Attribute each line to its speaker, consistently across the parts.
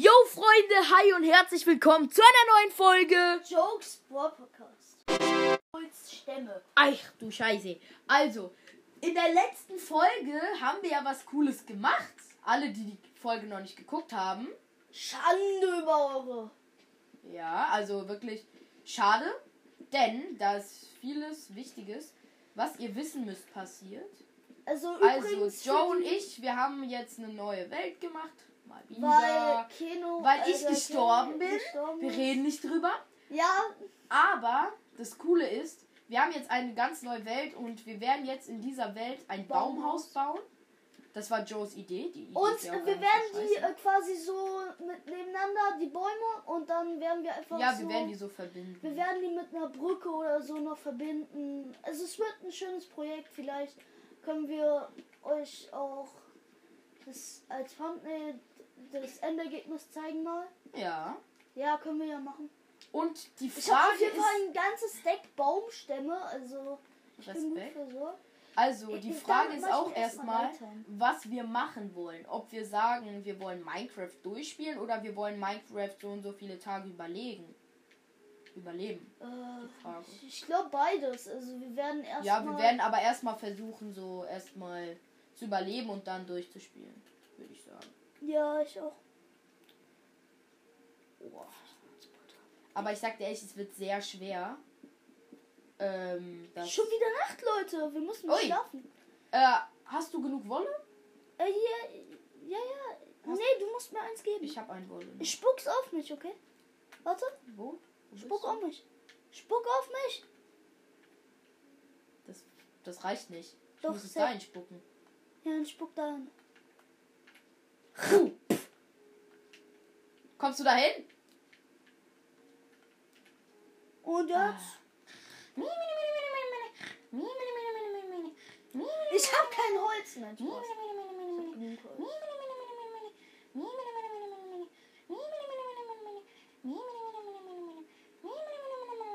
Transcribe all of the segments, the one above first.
Speaker 1: Yo Freunde, hi und herzlich willkommen zu einer neuen Folge.
Speaker 2: Jokes Podcast.
Speaker 1: Stämme. Ach du Scheiße. Also, in der letzten Folge haben wir ja was Cooles gemacht. Alle, die die Folge noch nicht geguckt haben.
Speaker 2: Schande über eure.
Speaker 1: Ja, also wirklich schade, denn da ist vieles Wichtiges, was ihr wissen müsst, passiert.
Speaker 2: Also,
Speaker 1: Also, Joe und ich, wir haben jetzt eine neue Welt gemacht. Wieder.
Speaker 2: Weil Keno.
Speaker 1: Weil ich
Speaker 2: der
Speaker 1: gestorben
Speaker 2: Keno
Speaker 1: bin.
Speaker 2: gestorben
Speaker 1: Wir reden nicht drüber.
Speaker 2: Ja,
Speaker 1: Aber das Coole ist, wir haben jetzt eine ganz neue Welt und wir werden jetzt in dieser Welt ein Baumhaus
Speaker 2: Baumhaus.
Speaker 1: bauen. Das war Joes Idee. Die Idee
Speaker 2: und wir werden die äh, quasi so mit nebeneinander, die Bäume, und dann werden wir einfach
Speaker 1: Ja,
Speaker 2: so.
Speaker 1: wir werden die so verbinden.
Speaker 2: wir werden die mit einer Brücke oder so noch verbinden. Also es wird ein schönes Projekt. Vielleicht können wir euch auch das als Thumbnail des Endergebnis zeigen mal.
Speaker 1: Ja.
Speaker 2: Ja, können wir ja machen.
Speaker 1: Und die
Speaker 2: Ich habe
Speaker 1: Frage
Speaker 2: auf jeden Fall ein ganzes Deck Baumstämme, also ich bin gut
Speaker 1: Respekt.
Speaker 2: versorgt.
Speaker 1: also
Speaker 2: Ich-
Speaker 1: die
Speaker 2: ich-
Speaker 1: Frage ist auch
Speaker 2: ich erstmal
Speaker 1: was wir machen wollen. Ob wir sagen, wir wollen Minecraft durchspielen oder wir wollen Minecraft so und so viele Tage überlegen. Überleben.
Speaker 2: Äh,
Speaker 1: Frage.
Speaker 2: ich ich glaube beides. Also wir werden erstmal.
Speaker 1: Ja, wir werden aber erstmal versuchen, so erstmal zu überleben und dann durchzuspielen, würde ich sagen.
Speaker 2: Ja, ich auch.
Speaker 1: Boah. Aber ich sag dir ehrlich, es wird sehr schwer. Ähm, das,
Speaker 2: Schon wieder Nacht, Leute. Wir müssen
Speaker 1: Ui.
Speaker 2: schlafen.
Speaker 1: äh, hast du genug Wolle?
Speaker 2: Äh, hier. Ja, ja.
Speaker 1: Hast-
Speaker 2: nee, du musst mir eins geben.
Speaker 1: Ich habe ein Wolle.
Speaker 2: Ich spuck's auf mich, okay? Warte.
Speaker 1: Wo? Wo
Speaker 2: Spuck auf mich. Spuck auf mich.
Speaker 1: Das, das reicht nicht. Ich
Speaker 2: Doch,
Speaker 1: muss es
Speaker 2: sehr-
Speaker 1: dahin spucken.
Speaker 2: Ja, dann spuck da hin.
Speaker 1: Kommst du dahin?
Speaker 2: Und
Speaker 1: Ah.
Speaker 2: jetzt? Ich hab kein Holz mehr.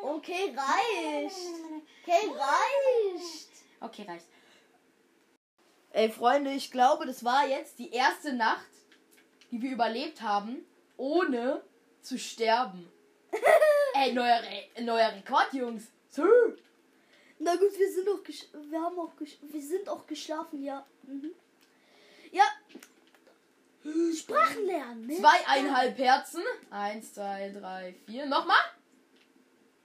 Speaker 2: Okay, reicht. Okay, reicht.
Speaker 1: Okay, reicht. Ey, Freunde, ich glaube, das war jetzt die erste Nacht, die wir überlebt haben, ohne zu sterben. Ey, neuer, Re neuer Rekord, Jungs. So.
Speaker 2: Na gut, wir sind auch gesch wir haben auch gesch wir sind auch geschlafen, ja. Mhm. Ja. Sprachen lernen, ne?
Speaker 1: Zweieinhalb Herzen. Eins, zwei, drei, vier. Nochmal?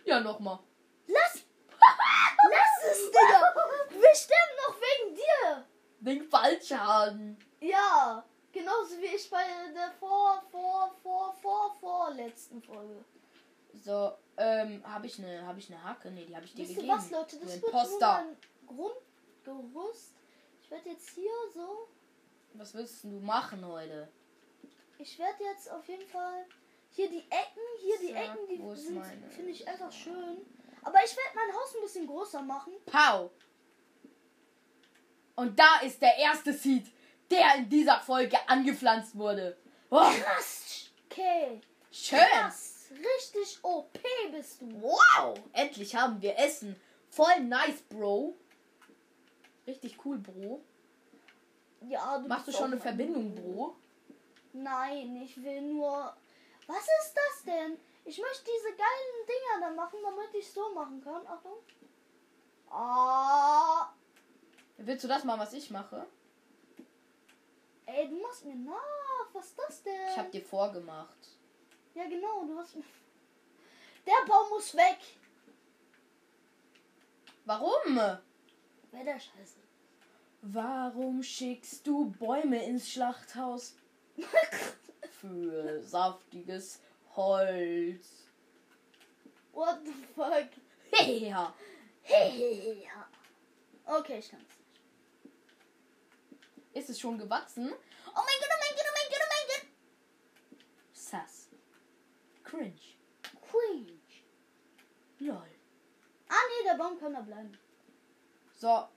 Speaker 1: Ja, nochmal.
Speaker 2: Lass Lass es, Digga. Wir sterben noch wegen dir.
Speaker 1: Den Fallschaden.
Speaker 2: Ja, genauso wie ich bei der vor vor vor vor vorletzten Folge.
Speaker 1: So, ähm, habe ich eine habe ich eine Hacke? Nee, die habe ich dir
Speaker 2: Wisst
Speaker 1: gegeben.
Speaker 2: was, Leute? Das
Speaker 1: du
Speaker 2: wird nur
Speaker 1: Imposter.
Speaker 2: mein Grundgerüst. Ich werde jetzt hier so
Speaker 1: Was willst du machen heute?
Speaker 2: Ich werde jetzt auf jeden Fall hier die Ecken, hier die Ecken, die sind, finde ich einfach schön. Aber ich werde mein Haus ein bisschen größer machen.
Speaker 1: Pau. Und da ist der erste Seed, der in dieser Folge angepflanzt wurde. Oh,
Speaker 2: Krass. Okay.
Speaker 1: schön.
Speaker 2: Krass. Richtig OP bist du.
Speaker 1: Wow. Endlich haben wir Essen. Voll nice, Bro. Richtig cool, Bro.
Speaker 2: Ja, du
Speaker 1: Machst du schon eine Verbindung, Bro?
Speaker 2: Nein, ich will nur. Was ist das denn? Ich möchte diese geilen Dinger da machen, damit ich so machen kann. Achtung. Ah.
Speaker 1: Willst du das mal, was ich mache?
Speaker 2: Ey, du machst mir nach. Was ist das denn?
Speaker 1: Ich hab dir vorgemacht.
Speaker 2: Ja, genau, du hast. Der Baum muss weg.
Speaker 1: Warum?
Speaker 2: Wer der Scheiße?
Speaker 1: Warum schickst du Bäume ins Schlachthaus? Für saftiges Holz.
Speaker 2: What the fuck?
Speaker 1: Ja.
Speaker 2: Ja. Okay, ich kann's.
Speaker 1: Ist es schon gewachsen? Oh mein Gott, oh mein Gott, oh mein Gott, oh mein Gott. Sass. Cringe.
Speaker 2: Cringe.
Speaker 1: Lol.
Speaker 2: Ah, nee, der Baum kann da bleiben.
Speaker 1: So,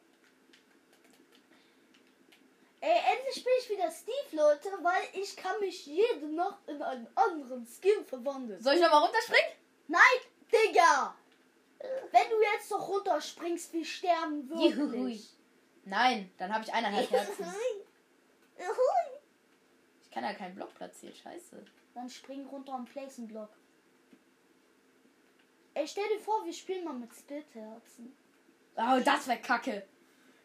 Speaker 2: Ey, endlich bin ich wieder Steve, Leute, weil ich kann mich jede Nacht in einen anderen Skin verwandeln.
Speaker 1: soll ich nochmal runterspringen?
Speaker 2: Nein, Digga! Wenn du jetzt noch runterspringst, wir sterben wirklich.
Speaker 1: Juhui. Nein, dann habe ich eineinhalb Herzen.
Speaker 2: Ich
Speaker 1: kann ja keinen Block platzieren, scheiße.
Speaker 2: Dann spring runter und place einen Block. Ey, stell dir vor, wir spielen mal mit Splitherzen.
Speaker 1: Oh, das wäre kacke.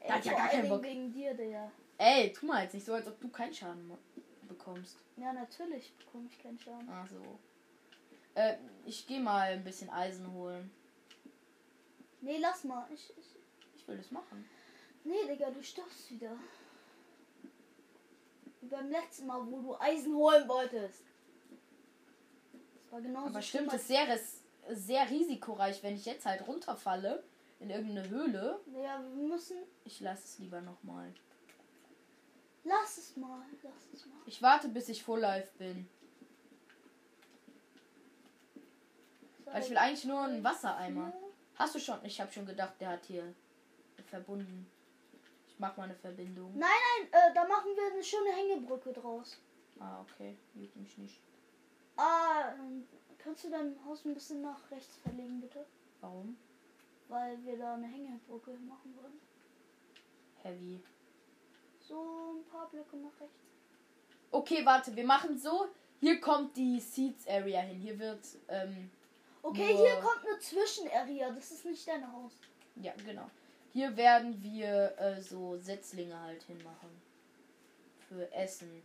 Speaker 2: Ey,
Speaker 1: Da hat ja gar keinen Bock.
Speaker 2: Wegen dir, Digga.
Speaker 1: Ey, tu mal jetzt nicht so, als ob du keinen Schaden bekommst.
Speaker 2: Ja, natürlich bekomme ich keinen Schaden.
Speaker 1: Ach so. Äh, ich gehe mal ein bisschen Eisen holen.
Speaker 2: Nee, lass mal. Ich, ich,
Speaker 1: Ich will das machen.
Speaker 2: Nee, Digga, du stirbst wieder. Wie beim letzten Mal, wo du Eisen holen wolltest. Das war genauso
Speaker 1: Aber stimmt, es sehr, ris- sehr risikoreich, wenn ich jetzt halt runterfalle in irgendeine Höhle.
Speaker 2: Ja, wir müssen.
Speaker 1: Ich lasse es lieber nochmal.
Speaker 2: Lass es mal. Lass es mal.
Speaker 1: Ich warte, bis ich Full Life bin. Weil ich will eigentlich nur einen Wassereimer. Hast du schon? Ich habe schon gedacht, der hat hier verbunden. Ich mach mal eine Verbindung.
Speaker 2: Nein, nein, äh, da machen wir eine schöne Hängebrücke draus.
Speaker 1: Ah, okay. Juckt mich nicht.
Speaker 2: Ah, kannst du dein Haus ein bisschen nach rechts verlegen, bitte?
Speaker 1: Warum?
Speaker 2: Weil wir da eine Hängebrücke machen wollen.
Speaker 1: Heavy.
Speaker 2: So ein paar Blöcke nach rechts.
Speaker 1: Okay, warte, wir machen so. Hier kommt die Seeds Area hin. Hier wird, ähm,
Speaker 2: Okay, hier kommt eine Zwischenarea. Das ist nicht dein Haus.
Speaker 1: ja, genau. Hier werden wir äh, so Setzlinge halt hinmachen. Für Essen.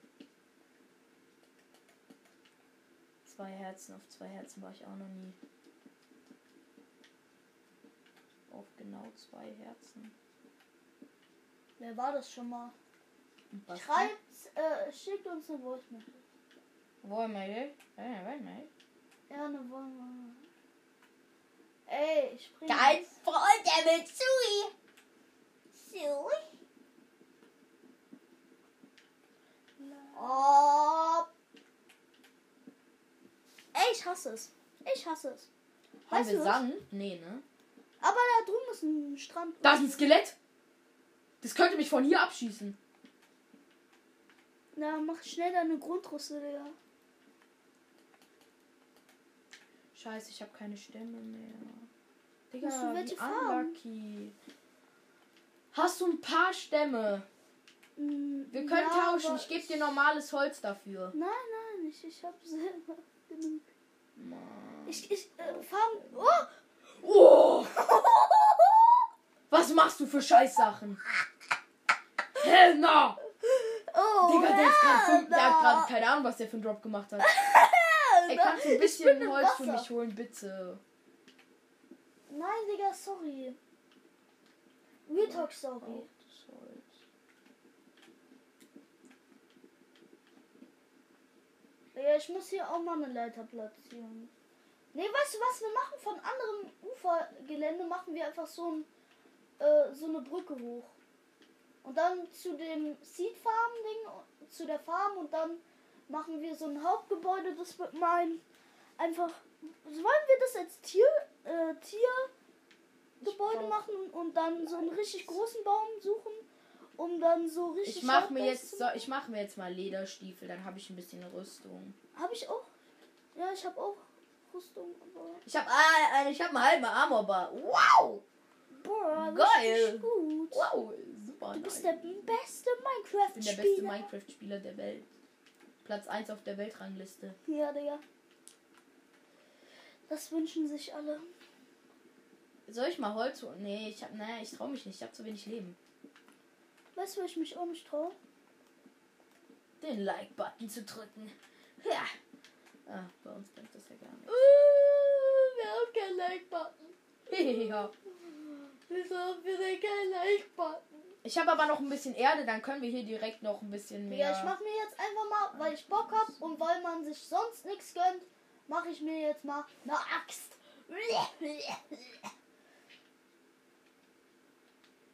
Speaker 1: Zwei Herzen, auf zwei Herzen war ich auch noch nie. Auf genau zwei Herzen.
Speaker 2: Wer war das schon mal?
Speaker 1: Was?
Speaker 2: Schreibt, äh, schickt uns eine Voice Message.
Speaker 1: Wollen wir die? Ja, wollen wir.
Speaker 2: Ja, eine Voice Ey, ich spring.
Speaker 1: Dein Freund, der will Sui.
Speaker 2: Sui. Oh. Ey, ich hasse es. Ich hasse es.
Speaker 1: Haben
Speaker 2: Weißt
Speaker 1: wir
Speaker 2: du was?
Speaker 1: Sand? Nee, ne?
Speaker 2: Aber da drüben ist ein Strand.
Speaker 1: Da ist ein Skelett. Das könnte mich von hier abschießen.
Speaker 2: Na, mach schnell deine Grundrüste, Digga.
Speaker 1: Scheiße, ich habe keine Stämme mehr. Digga,
Speaker 2: Musst du welche farmen?
Speaker 1: Hast du ein paar Stämme?
Speaker 2: Mm,
Speaker 1: Wir können
Speaker 2: ja,
Speaker 1: tauschen. Ich gebe dir normales Holz dafür.
Speaker 2: Nein, nein, ich, ich hab selber genug. Ich, ich, äh, farm. Oh!
Speaker 1: Oh! Was machst du für Scheißsachen? Helena!
Speaker 2: Oh,
Speaker 1: Digga, der, ist fünf, der hat gerade keine Ahnung, was der für einen Drop gemacht hat. Ey, kannst du ein bisschen Holz für mich holen, bitte?
Speaker 2: Nein, Digga, sorry. Real Talk,
Speaker 1: Holz.
Speaker 2: Ja, ich muss hier auch mal eine Leiter platzieren. Nee, weißt du was wir machen? Von anderem Ufergelände machen wir einfach so, ein, äh, so eine Brücke hoch. Und dann zu dem Seed Farm Ding, zu der Farm und dann machen wir so ein Hauptgebäude, das wird mein einfach. Wollen wir das als Tier, äh, Tiergebäude
Speaker 1: brauch-
Speaker 2: machen und dann so einen richtig großen Baum suchen, um dann so richtig.
Speaker 1: Ich mach mir jetzt so, ich mache mir jetzt mal Lederstiefel, dann habe ich ein bisschen Rüstung.
Speaker 2: Habe ich auch. Ja, ich habe auch Rüstung, aber.
Speaker 1: Ich habe ah, ich habe einen halben Armorbar. Wow!
Speaker 2: Boah,
Speaker 1: Geil.
Speaker 2: gut.
Speaker 1: Wow, super.
Speaker 2: Du bist
Speaker 1: nice.
Speaker 2: der beste
Speaker 1: ich bin der beste
Speaker 2: Minecraft-Spieler.
Speaker 1: Minecraft-Spieler der Welt. Platz 1 auf der Weltrangliste.
Speaker 2: Ja, Digga. Das wünschen sich alle.
Speaker 1: Soll ich mal Holz holen? Nee, ich hab, naja, ich trau mich nicht. Ich habe zu wenig Leben.
Speaker 2: Weißt du, wo ich mich traue?
Speaker 1: Den Like-Button zu drücken. Ja. Ah, bei uns bringt das ja gar nicht.
Speaker 2: Uh, wir haben keinen Like-Button.
Speaker 1: ja.
Speaker 2: Wieso haben wir denn keinen Like-Button?
Speaker 1: Ich habe aber noch ein bisschen Erde, dann können wir hier direkt noch ein bisschen mehr.
Speaker 2: Ja, ich mach mir jetzt einfach mal, weil ich Bock hab und weil man sich sonst nichts gönnt, mache ich mir jetzt mal eine Axt.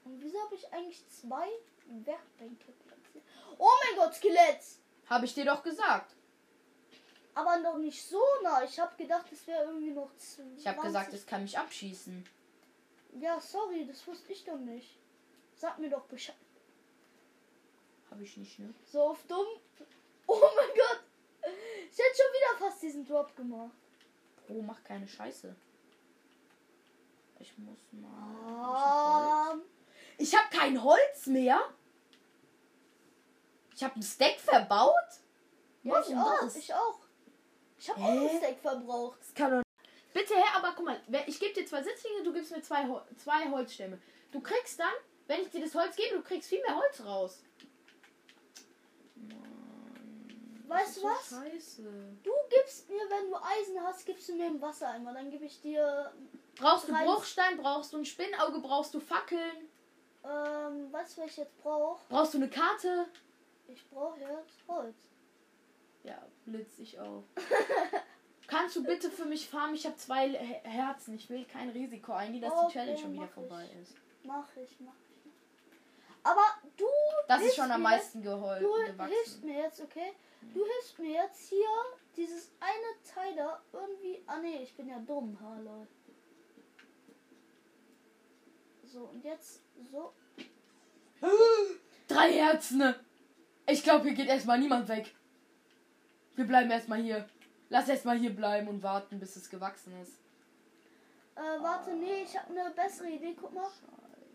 Speaker 2: Und wieso habe ich eigentlich zwei Werkbänke platziert? Oh mein Gott, Skelett!
Speaker 1: Habe ich dir doch gesagt.
Speaker 2: Aber noch nicht so nah. Ich habe gedacht, es wäre irgendwie noch 20.
Speaker 1: Ich habe gesagt, es kann mich abschießen.
Speaker 2: Ja, sorry, das wusste ich doch nicht. Sag mir doch Bescheid.
Speaker 1: Habe ich nicht, ne?
Speaker 2: So auf dumm. Oh mein Gott! Ich hätte schon wieder fast diesen Drop gemacht.
Speaker 1: Pro, mach keine Scheiße. Ich muss mal.
Speaker 2: Ah,
Speaker 1: Ich habe kein Holz mehr. Ich habe ein Stack verbaut.
Speaker 2: Ja, ich
Speaker 1: Warum
Speaker 2: auch.
Speaker 1: das?
Speaker 2: Ich auch. Ich habe auch einen Stack verbraucht.
Speaker 1: Das kann doch Bitte, her, aber guck mal, ich gebe dir zwei Sitzlinge, du gibst mir zwei, Hol- zwei Holzstämme. Du kriegst dann, wenn ich dir das Holz gebe, du kriegst viel mehr Holz raus.
Speaker 2: Weißt du was?
Speaker 1: Scheiße.
Speaker 2: Du gibst mir, wenn du Eisen hast, gibst du mir einen Wassereimer. Dann gebe ich dir,
Speaker 1: Brauchst du Bruchstein, brauchst du ein Spinnauge, brauchst du Fackeln,
Speaker 2: ähm, was ich jetzt brauche?
Speaker 1: brauchst du eine Karte?
Speaker 2: Ich brauche jetzt Holz.
Speaker 1: Ja, blitz ich auch. Kannst du bitte für mich farmen? Ich habe zwei Her- Herzen. Ich will kein Risiko eingehen, dass die
Speaker 2: Okay,
Speaker 1: Challenge schon wieder vorbei
Speaker 2: ich.
Speaker 1: ist.
Speaker 2: Mach ich, mach ich. Aber du,
Speaker 1: Das ist
Speaker 2: Hilfst
Speaker 1: schon am meisten geholfen,
Speaker 2: du hilfst
Speaker 1: gewachsen.
Speaker 2: mir jetzt, okay? Du hilfst mir jetzt hier dieses eine Teil da irgendwie. Ah nee, ich bin ja dumm, ha lol. So, und jetzt so.
Speaker 1: Drei Herzen! Ich glaube, hier geht erstmal niemand weg. Wir bleiben erstmal hier. Lass erstmal hier bleiben und warten, bis es gewachsen ist.
Speaker 2: Äh, warte, nee, ich habe eine bessere Idee. Guck mal.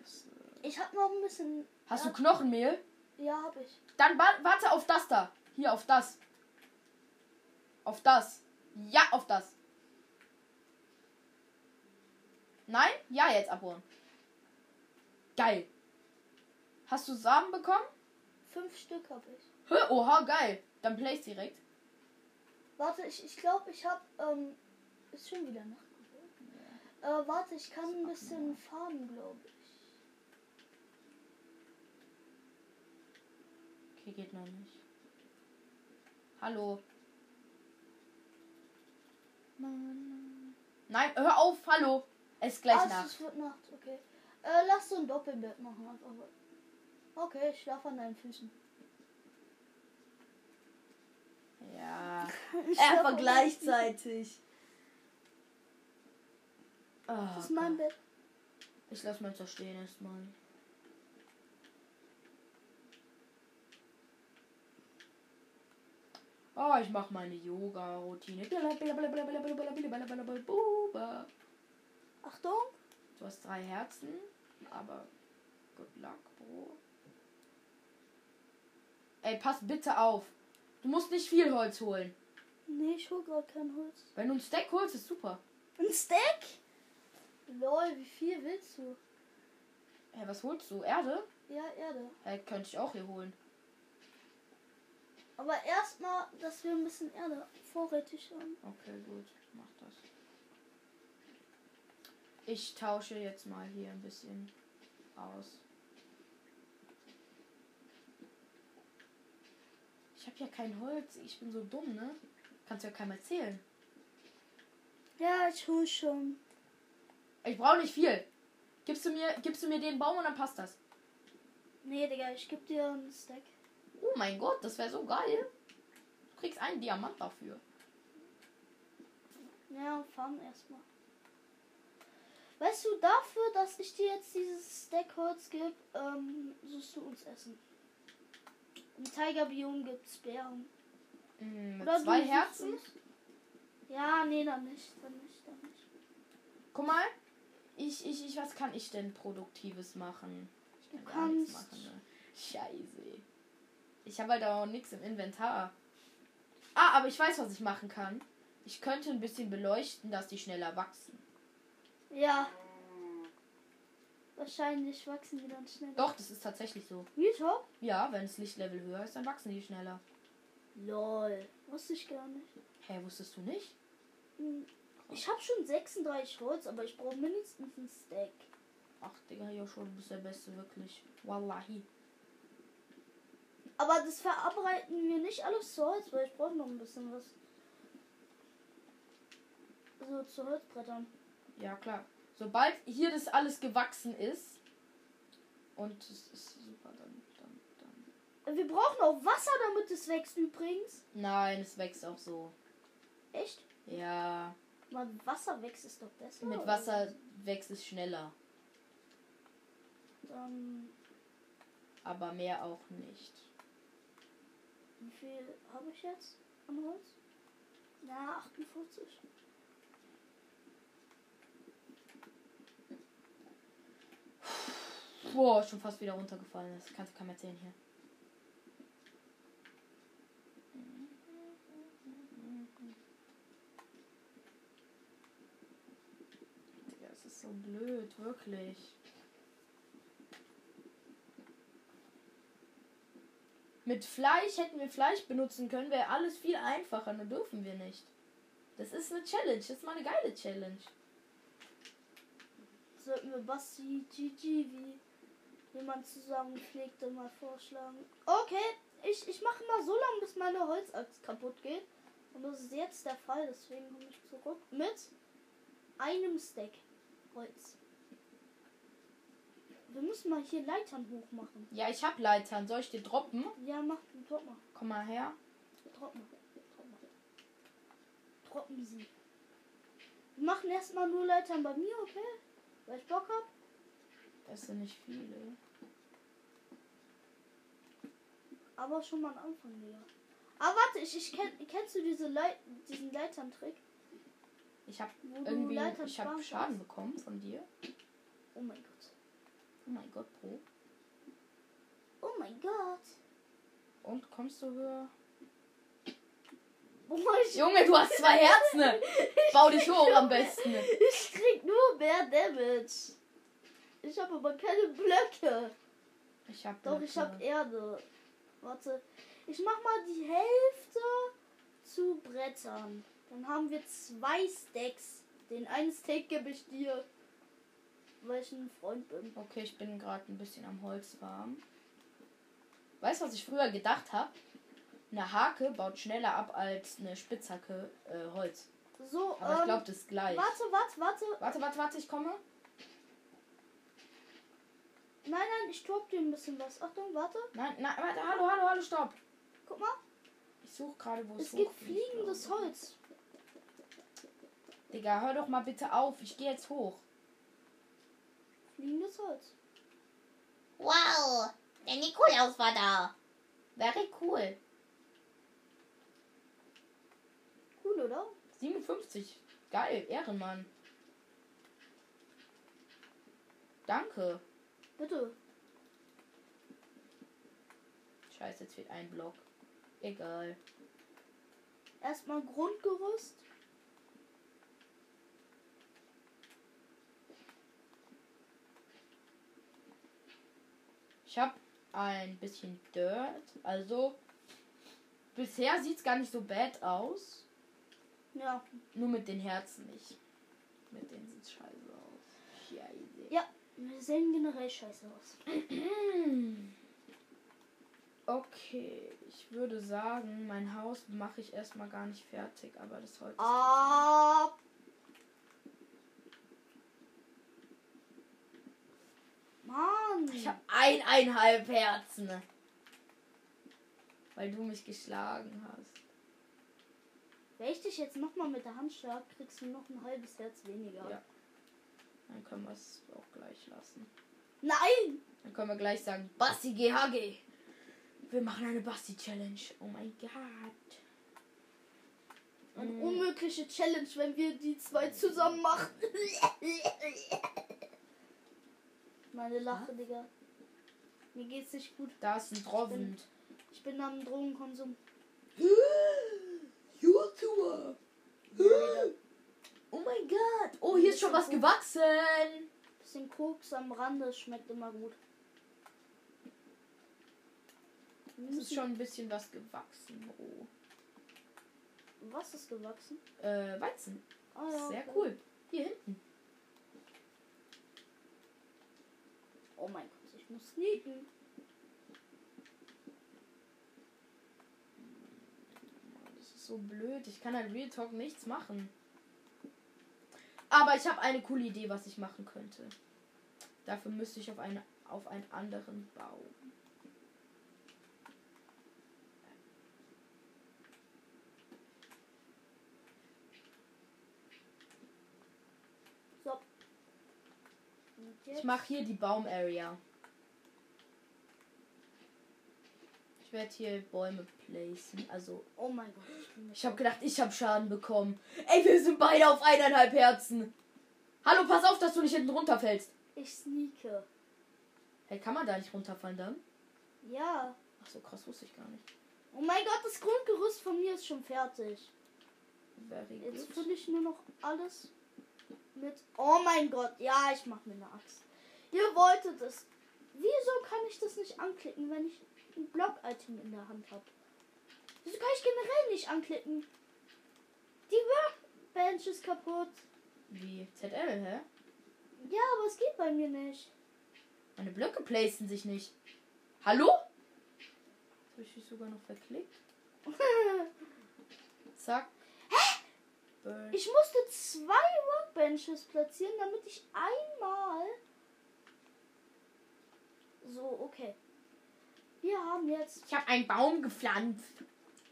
Speaker 1: Scheiße.
Speaker 2: Ich habe noch ein bisschen.
Speaker 1: Hast du Knochenmehl?
Speaker 2: Ja, hab ich.
Speaker 1: Dann wa warte auf das da. Hier, auf das. Auf das. Ja, auf das. Nein? Ja, jetzt abholen. Geil. Hast du Samen bekommen?
Speaker 2: Fünf Stück habe ich.
Speaker 1: Hä? Oha, geil. Dann place direkt.
Speaker 2: Warte, ich ich, glaube, ich habe. Ähm, ist schon wieder Nacht geworden. Äh, warte, ich kann ein bisschen farmen, glaube ich.
Speaker 1: Okay, geht noch nicht. Hallo. Nein, hör auf, hallo. Es ist gleich
Speaker 2: ah,
Speaker 1: Nacht.
Speaker 2: es wird Nacht, okay. Äh, lass so ein Doppelbett machen. einfach. Okay, ich schlafe an deinen Füßen.
Speaker 1: Ja.
Speaker 2: An deinen
Speaker 1: gleichzeitig. Ah,
Speaker 2: Das ist mein Bett.
Speaker 1: Ich lass mal stehen erstmal. Oh, ich mach meine Yoga-Routine.
Speaker 2: Achtung.
Speaker 1: Du hast drei Herzen, aber good luck, Bro. Ey, pass bitte auf. Du musst nicht viel Holz holen.
Speaker 2: Nee, ich hol gerade kein Holz.
Speaker 1: Wenn du ein Stack holst, ist super.
Speaker 2: Ein Stack? Lol, wie viel willst du?
Speaker 1: Hä, was holst du? Erde?
Speaker 2: Ja, Erde.
Speaker 1: Hä, könnte ich auch hier holen.
Speaker 2: Aber erstmal, dass wir ein bisschen Erde vorrätig haben.
Speaker 1: Okay, gut. Mach das. Ich tausche jetzt mal hier ein bisschen aus. Ich habe ja kein Holz. Ich bin so dumm, ne? Kannst du ja keinem erzählen.
Speaker 2: Ja, ich hol schon.
Speaker 1: Ich brauche nicht viel. Gibst du mir, gibst du mir den Baum und dann passt das.
Speaker 2: Nee, Digga, ich geb dir einen Stack.
Speaker 1: Oh mein Gott, das wäre so geil. Du kriegst einen Diamant dafür.
Speaker 2: Ja, farm erstmal. Weißt du, dafür, dass ich dir jetzt dieses Stack Holz gebe, ähm, suchst du uns Essen. Im Tigerbiom gibt's Bären.
Speaker 1: Mm, mit
Speaker 2: Oder
Speaker 1: zwei Herzen.
Speaker 2: uns- Ja, nee, dann nicht, dann nicht, dann nicht.
Speaker 1: Guck mal. Ich, ich, ich, was kann ich denn Produktives machen? Ich kann
Speaker 2: Du
Speaker 1: gar nichts
Speaker 2: kannst-
Speaker 1: machen, ne? Scheiße. Ich habe halt auch nichts im Inventar. Ah, aber ich weiß, was ich machen kann. Ich könnte ein bisschen beleuchten, dass die schneller wachsen.
Speaker 2: Ja. Wahrscheinlich wachsen die dann schneller.
Speaker 1: Doch, das ist tatsächlich so.
Speaker 2: Wie top?
Speaker 1: Ja, wenn das Lichtlevel höher ist, dann wachsen die schneller.
Speaker 2: Lol. Wusste ich gar nicht.
Speaker 1: Hä, wusstest du nicht?
Speaker 2: Hm. Ich habe schon 36 Holz, aber ich brauche mindestens einen Stack.
Speaker 1: Ach, Digga, ja schon, du bist der Beste, wirklich. Wallahi.
Speaker 2: Aber das verarbeiten wir nicht alles zu Holz, weil ich brauche noch ein bisschen was. So zu Holzbrettern.
Speaker 1: Ja, klar. Sobald hier das alles gewachsen ist und es ist super, dann, dann, dann.
Speaker 2: Wir brauchen auch Wasser, damit es wächst übrigens.
Speaker 1: Nein, es wächst auch so.
Speaker 2: Echt?
Speaker 1: Ja,
Speaker 2: Mal Wasser wächst ist doch besser.
Speaker 1: mit
Speaker 2: oder?
Speaker 1: Wasser wächst es schneller,
Speaker 2: Dann,
Speaker 1: aber mehr auch nicht.
Speaker 2: wie viel habe ich jetzt an Holz? Na, 48.
Speaker 1: Boah, schon fast wieder runtergefallen. Das kannst du kaum erzählen hier. Digga, das ist so blöd, wirklich. Mit Fleisch hätten wir Fleisch benutzen können, wäre alles viel einfacher, nur dürfen wir nicht. Das ist eine Challenge, das ist mal eine geile Challenge.
Speaker 2: Sollten wir Basti GG, wie jemand zusammenpflegte, mal vorschlagen. Okay, ich, ich mache mal so lange, bis meine Holzaxt kaputt geht. Und das ist jetzt der Fall, deswegen komme ich zurück mit einem Stack Holz. Wir müssen mal hier Leitern hoch machen.
Speaker 1: Ja, ich hab Leitern. Soll ich dir droppen?
Speaker 2: Ja, mach, drop mal.
Speaker 1: Komm mal her.
Speaker 2: Drop mal. Drop mal. Droppen sie. Wir machen erstmal nur Leitern bei mir, okay? Weil ich Bock hab.
Speaker 1: Das sind nicht viele.
Speaker 2: Aber schon mal ein Anfang, Digga. Aber warte, ich, ich kenn, kennst du diese Leit diesen Leitern-Trick?
Speaker 1: Ich hab
Speaker 2: Wo
Speaker 1: irgendwie
Speaker 2: Leitern
Speaker 1: ich hab Schaden bekommen von dir.
Speaker 2: Oh mein Gott.
Speaker 1: Oh mein Gott, Bro.
Speaker 2: Oh mein Gott.
Speaker 1: Und kommst du höher?
Speaker 2: Oh,
Speaker 1: Junge, du hast zwei Herzen. ne? Bau dich hoch am besten.
Speaker 2: ich krieg nur mehr Damage. Ich habe aber keine Blöcke.
Speaker 1: Ich hab
Speaker 2: Doch, ich
Speaker 1: Blöcke.
Speaker 2: habe Erde. Warte. Ich mach mal die Hälfte zu Brettern. Dann haben wir zwei Stacks. Den einen Stack gebe ich dir, weil ich ein Freund bin.
Speaker 1: Okay, ich bin gerade ein bisschen am Holz warm. Weißt du, was ich früher gedacht habe? Eine Hake baut schneller ab als eine Spitzhacke äh, Holz.
Speaker 2: So,
Speaker 1: Aber ich
Speaker 2: ähm,
Speaker 1: glaube, das ist gleich.
Speaker 2: warte, warte, warte.
Speaker 1: Warte, warte, warte, ich komme.
Speaker 2: Nein, nein, ich top dir ein bisschen was. Achtung, warte.
Speaker 1: Nein, nein, warte, hallo, hallo, hallo, stopp.
Speaker 2: Guck mal.
Speaker 1: Ich suche gerade, wo es
Speaker 2: Es gibt fliegendes Holz.
Speaker 1: ich. Digga, hör doch mal bitte auf. Ich gehe jetzt hoch.
Speaker 2: Fliegendes Holz.
Speaker 3: Wow, der Nikolaus war da.
Speaker 1: Very. Cool,
Speaker 2: oder?
Speaker 1: 57. Geil, Ehrenmann. Danke.
Speaker 2: Bitte.
Speaker 1: Scheiße, jetzt fehlt ein Block. Egal.
Speaker 2: Erstmal Grundgerüst.
Speaker 1: Ich habe ein bisschen Dirt. Also, bisher sieht es gar nicht so bad aus.
Speaker 2: Ja.
Speaker 1: Nur mit den Herzen nicht. Mit denen sieht es scheiße aus. Scheiße.
Speaker 2: Ja. Wir sehen generell scheiße aus.
Speaker 1: Okay, ich würde sagen, mein Haus mache ich erstmal gar nicht fertig, aber das Holz.
Speaker 2: Ah. Mann.
Speaker 1: Ich habe eineinhalb Herzen. Weil du mich geschlagen hast.
Speaker 2: Wenn ich dich jetzt nochmal mit der Hand schlag, kriegst du noch ein halbes Herz weniger.
Speaker 1: Ja. Dann können wir es auch gleich lassen.
Speaker 2: Nein!
Speaker 1: Dann können wir gleich sagen, Basti GHG. Wir machen eine Basti-Challenge. Oh mein Gott.
Speaker 2: Eine
Speaker 1: Mm.
Speaker 2: unmögliche Challenge, wenn wir die zwei zusammen machen. Meine Lache, Digga. Mir geht's nicht gut.
Speaker 1: Da ist ein Drovend.
Speaker 2: Ich bin am Drogenkonsum.
Speaker 1: YouTuber. Oh mein Gott. Oh, hier ist schon was gewachsen.
Speaker 2: Bisschen Koks am Rande schmeckt immer gut.
Speaker 1: Es ist schon ein bisschen was gewachsen, Bro.
Speaker 2: Was ist gewachsen?
Speaker 1: Äh, Weizen.
Speaker 2: Ah, ja,
Speaker 1: Sehr
Speaker 2: okay.
Speaker 1: cool. Hier hinten.
Speaker 2: Oh mein Gott, ich muss sneaken.
Speaker 1: Das ist so blöd. Ich kann halt Real Talk nichts machen. Aber ich habe eine coole Idee, was ich machen könnte. Dafür müsste ich auf, eine, auf einen anderen.
Speaker 2: So. Jetzt?
Speaker 1: Ich mache hier die Baum-Area. Ich werde hier Bäume placen. Also,
Speaker 2: Oh mein Gott, ich
Speaker 1: ich habe gedacht, ich habe Schaden bekommen. Ey, wir sind beide auf eineinhalb Herzen. Hallo, pass auf, dass du nicht hinten runterfällst.
Speaker 2: Ich sneake.
Speaker 1: Hey, kann man da nicht runterfallen dann?
Speaker 2: Ja.
Speaker 1: Ach so, krass, wusste ich gar nicht.
Speaker 2: Oh mein Gott, das Grundgerüst von mir ist schon fertig. Jetzt fülle ich nur noch alles. Mit. Oh mein Gott, ja, ich mach mir eine Axt. Ihr wolltet es. Wieso kann ich das nicht anklicken, wenn ich Block-Item in der Hand habe? Wieso kann ich generell nicht anklicken? Die Workbench ist kaputt.
Speaker 1: Wie? ZL, hä?
Speaker 2: Ja, aber es geht bei mir nicht.
Speaker 1: Meine Blöcke placen sich nicht. Hallo? Habe ich dich sogar noch verklickt. Zack. Hä?
Speaker 2: Ich musste zwei Workbenches platzieren, damit ich einmal. So, okay. Wir haben jetzt.
Speaker 1: Ich habe einen Baum gepflanzt.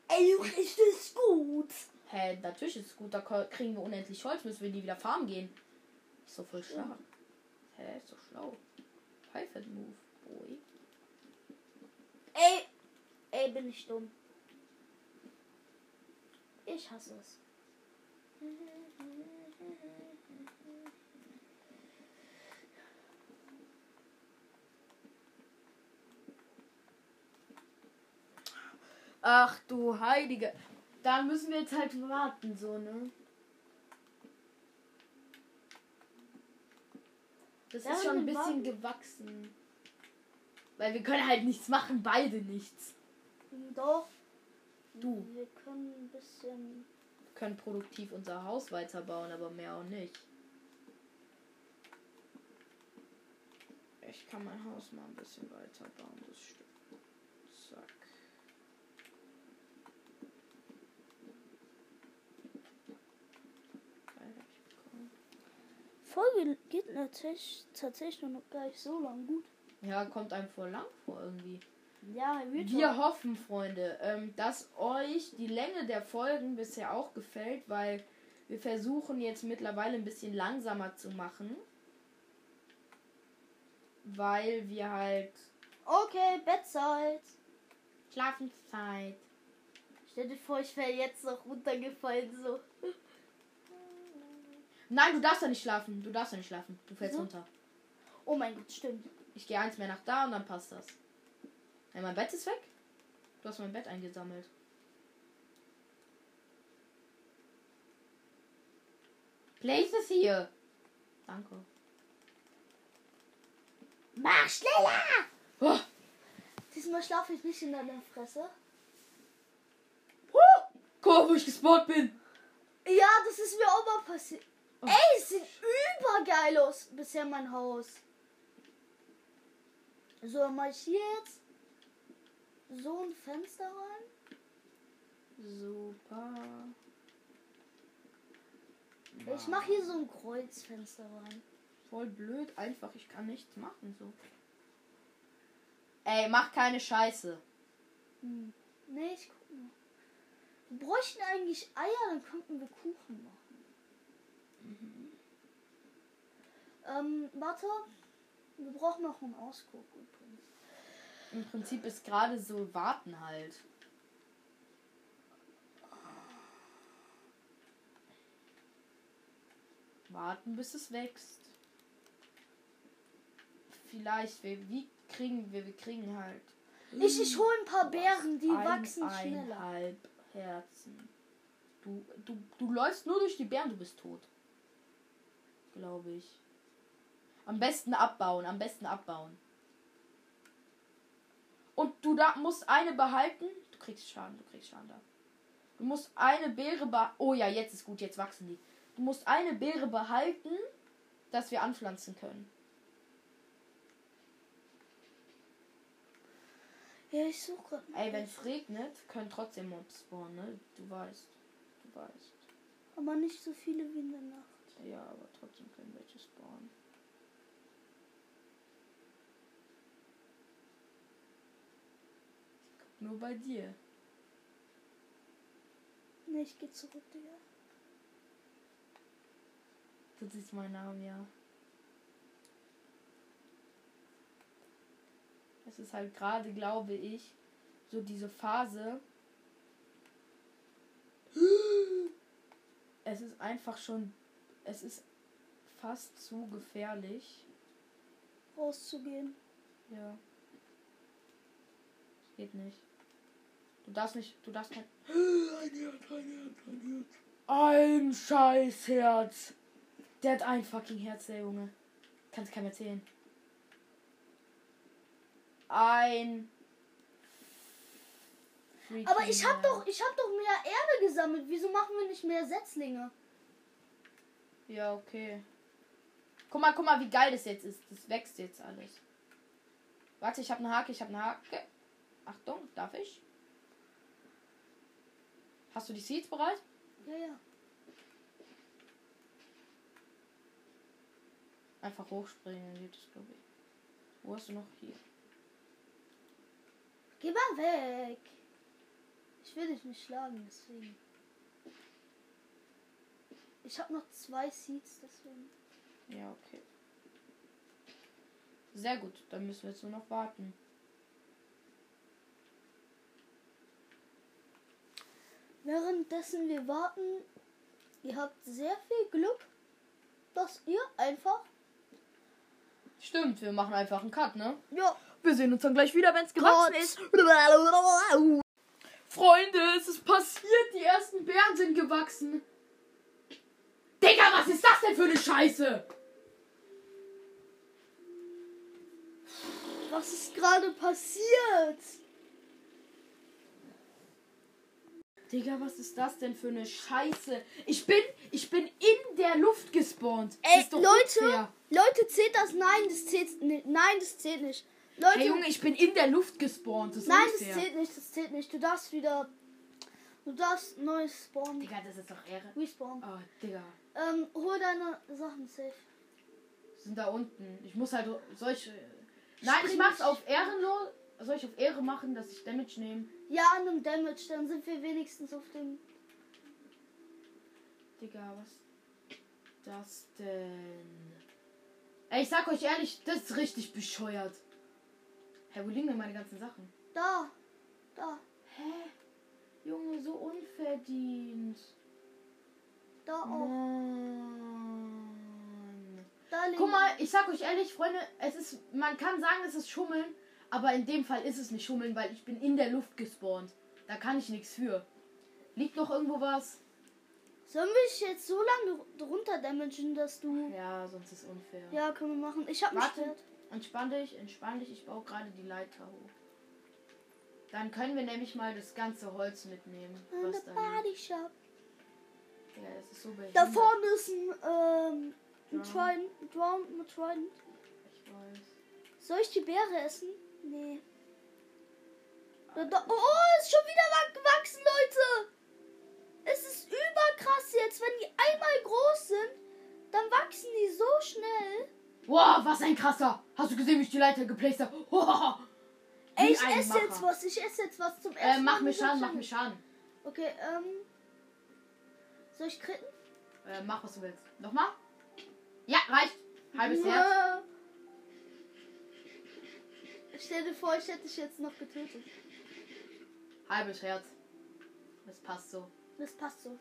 Speaker 2: Ey, richtig gut.
Speaker 1: Hä, natürlich ist es gut. Da kriegen wir unendlich Holz. Müssen wir nie wieder farmen gehen. Ist so voll stark. Hä, ist so schlau. Pfeifert Move, boy.
Speaker 2: Ey, ey, bin ich dumm. Ich hasse es.
Speaker 1: Ach du Heilige. Da müssen wir jetzt halt warten, so, ne? Das
Speaker 2: Ja,
Speaker 1: ist schon ein bisschen
Speaker 2: warten.
Speaker 1: gewachsen. Weil wir können halt nichts machen, beide nichts.
Speaker 2: Doch.
Speaker 1: Du.
Speaker 2: Wir können ein bisschen.
Speaker 1: Wir können produktiv unser Haus weiterbauen, aber mehr auch nicht. Ich kann mein Haus mal ein bisschen weiterbauen, das stimmt. Zack. Geil, hab ich bekommen.
Speaker 2: Folge geht natürlich tatsächlich noch gar nicht so lang gut.
Speaker 1: Ja, kommt einem vor lang vor irgendwie.
Speaker 2: Ja,
Speaker 1: Wir hoffen, Freunde, ähm, dass euch die Länge der Folgen bisher auch gefällt, weil wir versuchen jetzt mittlerweile ein bisschen langsamer zu machen. Weil wir halt
Speaker 2: Okay, Bettzeit.
Speaker 1: Schlafenszeit.
Speaker 2: Stell dir vor, ich wäre jetzt noch runtergefallen so.
Speaker 1: Nein, du darfst ja nicht schlafen. Du darfst ja nicht schlafen. Du fällst
Speaker 2: Wieso?
Speaker 1: runter.
Speaker 2: Oh mein Gott, stimmt.
Speaker 1: Ich gehe eins mehr nach da und dann passt das. Ja, mein Bett ist weg. Du hast mein Bett eingesammelt. Place es hier. Danke.
Speaker 2: Mach schneller!
Speaker 1: Oh.
Speaker 2: Diesmal schlafe ich nicht in deiner Fresse.
Speaker 1: Huh! Guck mal, wo ich gespawnt bin.
Speaker 2: Ja, das ist mir auch mal passiert.
Speaker 1: Oh.
Speaker 2: Ey, es sieht übergeil aus bisher mein Haus. So, mach ich hier jetzt so ein Fenster rein.
Speaker 1: Super.
Speaker 2: Ich mache hier so ein Kreuzfenster rein.
Speaker 1: Voll blöd, einfach, ich kann nichts machen so. Ey, mach keine Scheiße.
Speaker 2: Hm. Nee, ich guck mal. Wir bräuchten eigentlich Eier, dann könnten wir Kuchen machen. Ähm, warte. Wir brauchen noch einen Ausguck übrigens.
Speaker 1: Im Prinzip ist gerade so warten halt. Warten, bis es wächst. Vielleicht, wir, wie kriegen wir, wir kriegen halt
Speaker 2: Ich, ich hole ein paar Beeren, die wachsen schneller.
Speaker 1: Herzen. Du, du, du läufst nur durch die Bären, du bist tot. Glaube ich. Am besten abbauen, am besten abbauen. Und du da musst eine behalten. Du kriegst Schaden, du kriegst Schaden da. Du musst eine Beere behalten. Oh ja, jetzt ist gut, jetzt wachsen die. Du musst eine Beere behalten, dass wir anpflanzen können.
Speaker 2: Ja, ich suche.
Speaker 1: Ey, wenn es regnet, können trotzdem Mobs spawnen, ne? Du weißt. Du weißt.
Speaker 2: Aber nicht so viele wie in der Nacht.
Speaker 1: Ja, aber trotzdem können welche spawnen. Guck nur bei dir.
Speaker 2: Nee, ich geh zurück, Digga.
Speaker 1: Du siehst meinen Namen, ja. Es ist halt gerade, glaube ich, so diese Phase. Es ist einfach schon. Es ist fast zu gefährlich.
Speaker 2: Rauszugehen.
Speaker 1: Ja. Das geht nicht. Du darfst nicht. Du darfst kein. Ein Herz, ein Herz, ein Herz. Ein Scheißherz. Der hat ein fucking Herz, der Junge. Kannst keinem erzählen. Ein.
Speaker 2: Aber ich hab
Speaker 1: freaking
Speaker 2: doch, ich hab doch mehr Erde gesammelt. Wieso machen wir nicht mehr Setzlinge?
Speaker 1: Ja, okay. Guck mal, guck mal, wie geil das jetzt ist. Das wächst jetzt alles. Warte, ich habe eine Hake, ich habe eine Hake. Achtung, darf ich? Hast du die Seeds bereit?
Speaker 2: Ja, ja.
Speaker 1: Einfach hochspringen, dann geht es, glaube ich. Wo hast du noch hier?
Speaker 2: Geh mal weg. Ich will dich nicht schlagen, deswegen. Ich habe noch zwei Seeds, deswegen.
Speaker 1: Ja, okay. Sehr gut, dann müssen wir jetzt nur noch warten.
Speaker 2: Währenddessen wir warten, ihr habt sehr viel Glück, dass ihr einfach.
Speaker 1: Stimmt, wir machen einfach einen Cut, ne?
Speaker 2: Ja,
Speaker 1: Wir sehen uns dann gleich wieder, wenn es
Speaker 2: gewachsen
Speaker 1: ist. Freunde, es ist passiert, die ersten Beeren sind gewachsen. Digga, was ist das denn für eine Scheiße?
Speaker 2: Was ist gerade passiert?
Speaker 1: Digga, was ist das denn für eine Scheiße? Ich bin, ich bin in der Luft gespawnt. Das
Speaker 2: Ey, Leute,
Speaker 1: unfair.
Speaker 2: Leute, zählt das? Nein, das zählt nicht. Nein, das zählt nicht. Leute,
Speaker 1: Hey Junge, ich bin in der Luft gespawnt. Das
Speaker 2: nein, das
Speaker 1: unfair.
Speaker 2: zählt nicht, das zählt nicht. Du darfst wieder. Du darfst neues spawnen.
Speaker 1: Digga, das ist doch Ehre.
Speaker 2: Respawn.
Speaker 1: Oh, Digga.
Speaker 2: Ähm, hol deine Sachen safe.
Speaker 1: Sind da unten. Ich muss halt solche. Nein, ich mach's auf ehrenlos. Soll ich auf Ehre machen, dass ich Damage nehme?
Speaker 2: Ja, an dem Damage, dann sind wir wenigstens auf dem.
Speaker 1: Digga, was das denn? Ey, ich sag euch ehrlich, das ist richtig bescheuert. Hä, wo liegen denn meine ganzen Sachen?
Speaker 2: Da. Da.
Speaker 1: Hä? Junge, so unverdient.
Speaker 2: Da auch.
Speaker 1: Mann. Guck mal, ich sag euch ehrlich, Freunde, es ist, man kann sagen, es ist Schummeln, aber in dem Fall ist es nicht Schummeln, weil ich bin in der Luft gespawnt. Da kann ich nichts für. Liegt noch irgendwo was?
Speaker 2: Sollen wir jetzt so lange drunter damagen, dass du.
Speaker 1: Ja, sonst ist unfair.
Speaker 2: Ja, können wir machen. Ich hab
Speaker 1: Warte,
Speaker 2: Schwert.
Speaker 1: entspann dich, entspann dich, ich baue gerade die Leiter hoch. Dann können wir nämlich mal das ganze Holz mitnehmen.
Speaker 2: In
Speaker 1: Was da.
Speaker 2: Body Shop.
Speaker 1: Ja, das ist so behindert.
Speaker 2: Da vorne ist ein, ähm, ein
Speaker 1: Drown.
Speaker 2: Trident. Drown mit Trident.
Speaker 1: Ich weiß.
Speaker 2: Soll ich die Beere essen? Nee. Da, oh, oh, ist schon wieder wa- gewachsen, Leute. Es ist überkrass jetzt. Wenn die einmal groß sind, dann wachsen die so schnell.
Speaker 1: Wow, was ein krasser! Hast du gesehen, wie ich die Leiter geplaced habe? Wow.
Speaker 2: Ey, ich esse
Speaker 1: Macher.
Speaker 2: jetzt was. Ich esse jetzt was zum
Speaker 1: Äh,
Speaker 2: Essen.
Speaker 1: mach mir Schaden, mach mir Schaden.
Speaker 2: Okay, ähm. Soll ich kritten?
Speaker 1: Äh, mach, was du willst. Nochmal? Ja, reicht. Halbes Herz.
Speaker 2: Ja. Stell dir vor, ich hätte dich jetzt noch getötet.
Speaker 1: Halbes Herz. Das passt so.
Speaker 2: Das passt so.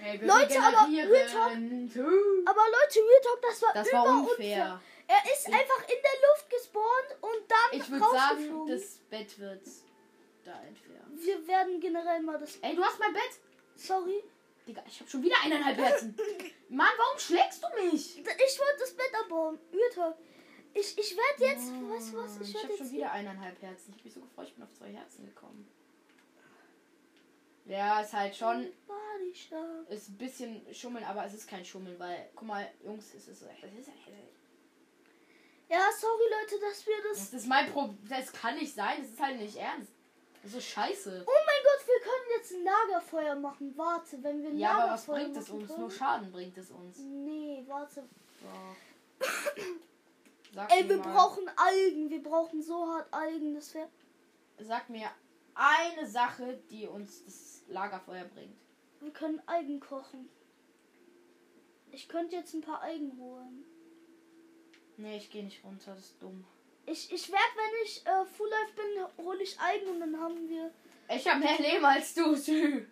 Speaker 1: Ey, wir
Speaker 2: Leute, aber
Speaker 1: regenerieren.
Speaker 2: Aber Leute, Real Talk, das war
Speaker 1: Das war
Speaker 2: unfair.
Speaker 1: unfair.
Speaker 2: Er ist einfach in der Luft gespawnt und dann
Speaker 1: Ich würde sagen, das Bett wird da entfernt.
Speaker 2: Wir werden generell mal das.
Speaker 1: Ey, du hast mein Bett.
Speaker 2: Sorry.
Speaker 1: Digga, ich hab schon wieder eineinhalb Herzen. Mann, warum schlägst du mich?
Speaker 2: Ich wollte das Bett abbauen. Talk. Ich, ich werde jetzt. du was?
Speaker 1: Mann,
Speaker 2: Ich
Speaker 1: ich
Speaker 2: werde
Speaker 1: hab schon wieder eineinhalb Herzen. Ich mich so gefreut, ich bin auf zwei Herzen gekommen. Ja, ist halt schon, ist ein bisschen Schummeln, aber es ist kein Schummeln, weil, guck mal, Jungs, es ist,
Speaker 2: Ja, sorry Leute, dass wir das.
Speaker 1: das ist mein Problem. Das kann nicht sein, das ist halt nicht ernst. Das ist so scheiße.
Speaker 2: Oh mein Gott, jetzt ein Lagerfeuer machen. Warte, wenn wir ein
Speaker 1: Ja, aber was
Speaker 2: Lagerfeuer
Speaker 1: bringt es
Speaker 2: machen
Speaker 1: uns?
Speaker 2: können-
Speaker 1: Nur Schaden bringt es uns.
Speaker 2: Nee, warte.
Speaker 1: Sag
Speaker 2: Ey,
Speaker 1: mir
Speaker 2: wir
Speaker 1: mal-
Speaker 2: brauchen Algen. Wir brauchen so hart Algen. Das wäre.
Speaker 1: Sag mir eine Sache, die uns das Lagerfeuer bringt.
Speaker 2: Wir können Algen kochen. Ich könnte jetzt ein paar Algen holen.
Speaker 1: Nee, ich gehe nicht runter, das ist dumm.
Speaker 2: Ich, ich werde, wenn ich äh, Full Life bin, hole ich Algen und dann haben wir.
Speaker 1: Ich habe mehr Leben als du, Sü.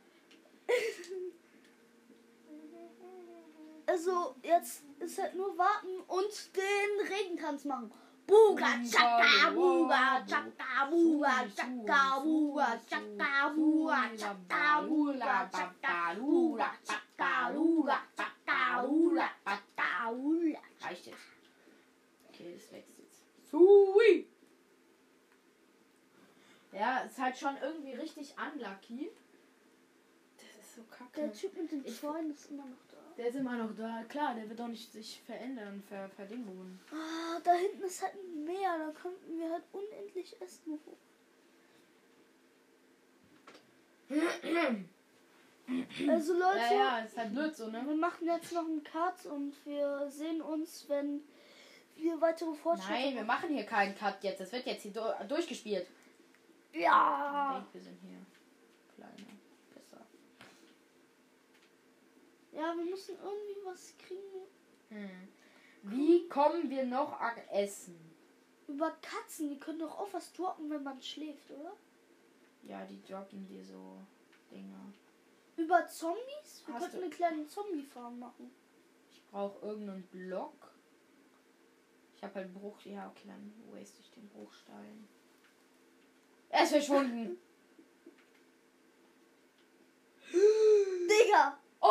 Speaker 2: Also, jetzt ist halt nur warten und den Regentanz machen. Buga, chaka, buga, chaka, buga, chaka, buga, chaka, buga, chaka, buga, chaka, buga, chaka, buga.
Speaker 1: Halt schon irgendwie richtig unlucky. Das ist so kacke.
Speaker 2: Der Typ mit den Zäunen ist immer noch da.
Speaker 1: Der ist immer noch da. Klar, der wird doch nicht sich verändern, ver verdingungen.
Speaker 2: Ah, da hinten ist halt ein Meer, da könnten wir halt unendlich Essen hoch. Also Leute,
Speaker 1: Ja, ja, ist halt blöd so, ne?
Speaker 2: wir machen jetzt noch einen Cut und wir sehen uns, wenn wir weitere Fortschritte
Speaker 1: Nein, wir machen hier keinen Cut jetzt. Das wird jetzt hier du durchgespielt.
Speaker 2: Ja.
Speaker 1: Wir sind hier. Kleine Pisser.
Speaker 2: Ja, wir müssen irgendwie was kriegen.
Speaker 1: Hm. Wie kommen wir noch an Essen?
Speaker 2: Über Katzen, die können doch auch was droppen, wenn man schläft, oder?
Speaker 1: Ja, die droppen dir so Dinger.
Speaker 2: Über Zombies? Wir
Speaker 1: Hast
Speaker 2: könnten
Speaker 1: du-
Speaker 2: eine kleine Zombie-Farm machen.
Speaker 1: Ich brauche irgendeinen Block. Ich habe halt Bruch. Ja, okay, dann waste ich den Bruchstein. Er ist verschwunden.
Speaker 2: Digga!
Speaker 1: Oh!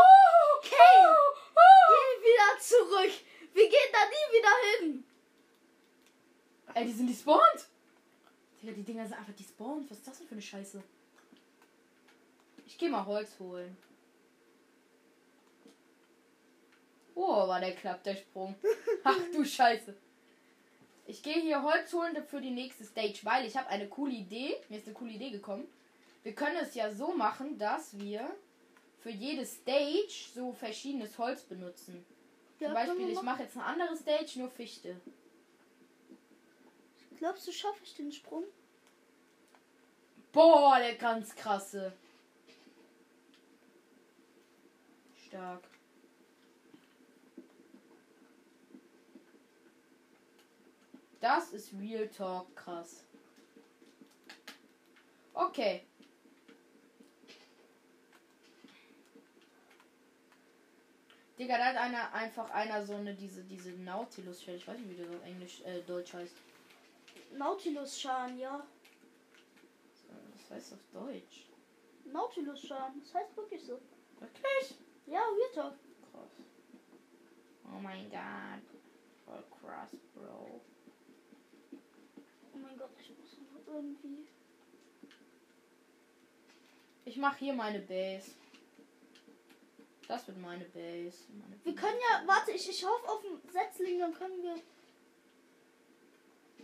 Speaker 2: Okay.
Speaker 1: Oh! Oh!
Speaker 2: Geh wieder zurück! Wir gehen da nie wieder hin!
Speaker 1: Ey, die sind despawned. Digga, die Dinger sind einfach despawned. Was ist das denn für eine Scheiße? Ich gehe mal Holz holen. Oh, war der klappt der Sprung. Ach du Scheiße. Ich gehe hier Holz holen für die nächste Stage, weil ich habe eine coole Idee. Mir ist eine coole Idee gekommen. Wir können es ja so machen, dass wir für jede Stage so verschiedenes Holz benutzen.
Speaker 2: Ja,
Speaker 1: Zum Beispiel, ich mache jetzt eine andere Stage, nur Fichte.
Speaker 2: Glaubst du, schaffe ich den Sprung?
Speaker 1: Boah, der ganz krasse. Stark. Das ist Real Talk krass. Okay. Digga, da hat einer einfach einer so eine diese diese Nautilus Shell. Ich weiß nicht, wie das auf Englisch äh, Deutsch heißt.
Speaker 2: Nautilus-Scharen, ja.
Speaker 1: Was heißt auf Deutsch?
Speaker 2: Nautilus-Scharen, das heißt wirklich so.
Speaker 1: Wirklich?
Speaker 2: Ja, Real Talk.
Speaker 1: Krass. Oh mein Gott. Voll krass, Bro.
Speaker 2: Oh mein Gott, ich muss noch irgendwie.
Speaker 1: Ich mache hier meine Base. Das wird meine Base. Meine
Speaker 2: Wir können ja, warte, ich, ich hoffe auf einen Setzling, dann können wir.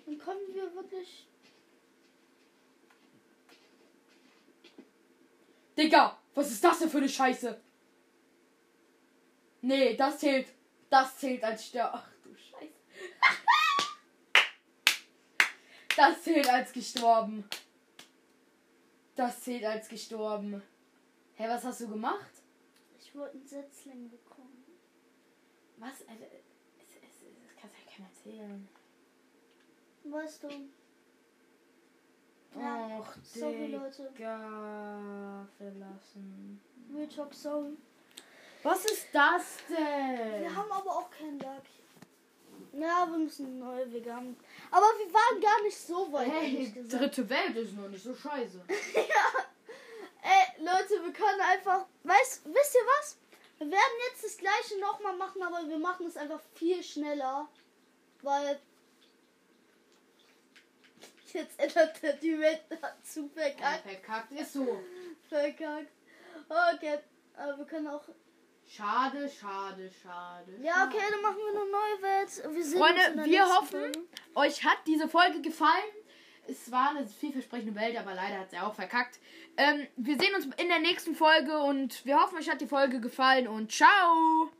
Speaker 2: Dann können wir wirklich.
Speaker 1: Digga, was ist das denn für eine Scheiße? Nee, das zählt. Das zählt als Stör. Ach du Scheiße. Das zählt als gestorben. Das zählt als gestorben. Hä, was hast du gemacht?
Speaker 2: Ich wollte einen Setzling bekommen.
Speaker 1: Was? Also, es, es, es, das kannst ja keiner erzählen.
Speaker 2: Weißt du? Ja,
Speaker 1: Och,
Speaker 2: sorry, Leute.
Speaker 1: Verlassen.
Speaker 2: Real Talk, sorry.
Speaker 1: Was ist das denn?
Speaker 2: Wir haben aber auch keinen Lack. Ja, wir müssen neue haben. Aber wir waren gar nicht so weit,
Speaker 1: hey, dritte Welt ist noch nicht so scheiße.
Speaker 2: Ey, Leute, wir können einfach. Weißt, wisst ihr was? Wir werden jetzt das gleiche nochmal machen, aber wir machen es einfach viel schneller. Weil. Jetzt ändert der die Welt dazu
Speaker 1: Ja,
Speaker 2: verkackt.
Speaker 1: verkackt ist so.
Speaker 2: Verkackt. Okay. Aber wir können auch.
Speaker 1: Schade, schade, schade.
Speaker 2: Ja, okay, dann machen wir eine neue Welt. Wir sehen
Speaker 1: Freunde, wir hoffen,
Speaker 2: Folge.
Speaker 1: Euch hat diese Folge gefallen. Es war eine vielversprechende Welt, aber leider hat sie auch verkackt. Ähm, wir sehen uns in der nächsten Folge und wir hoffen, euch hat die Folge gefallen und ciao!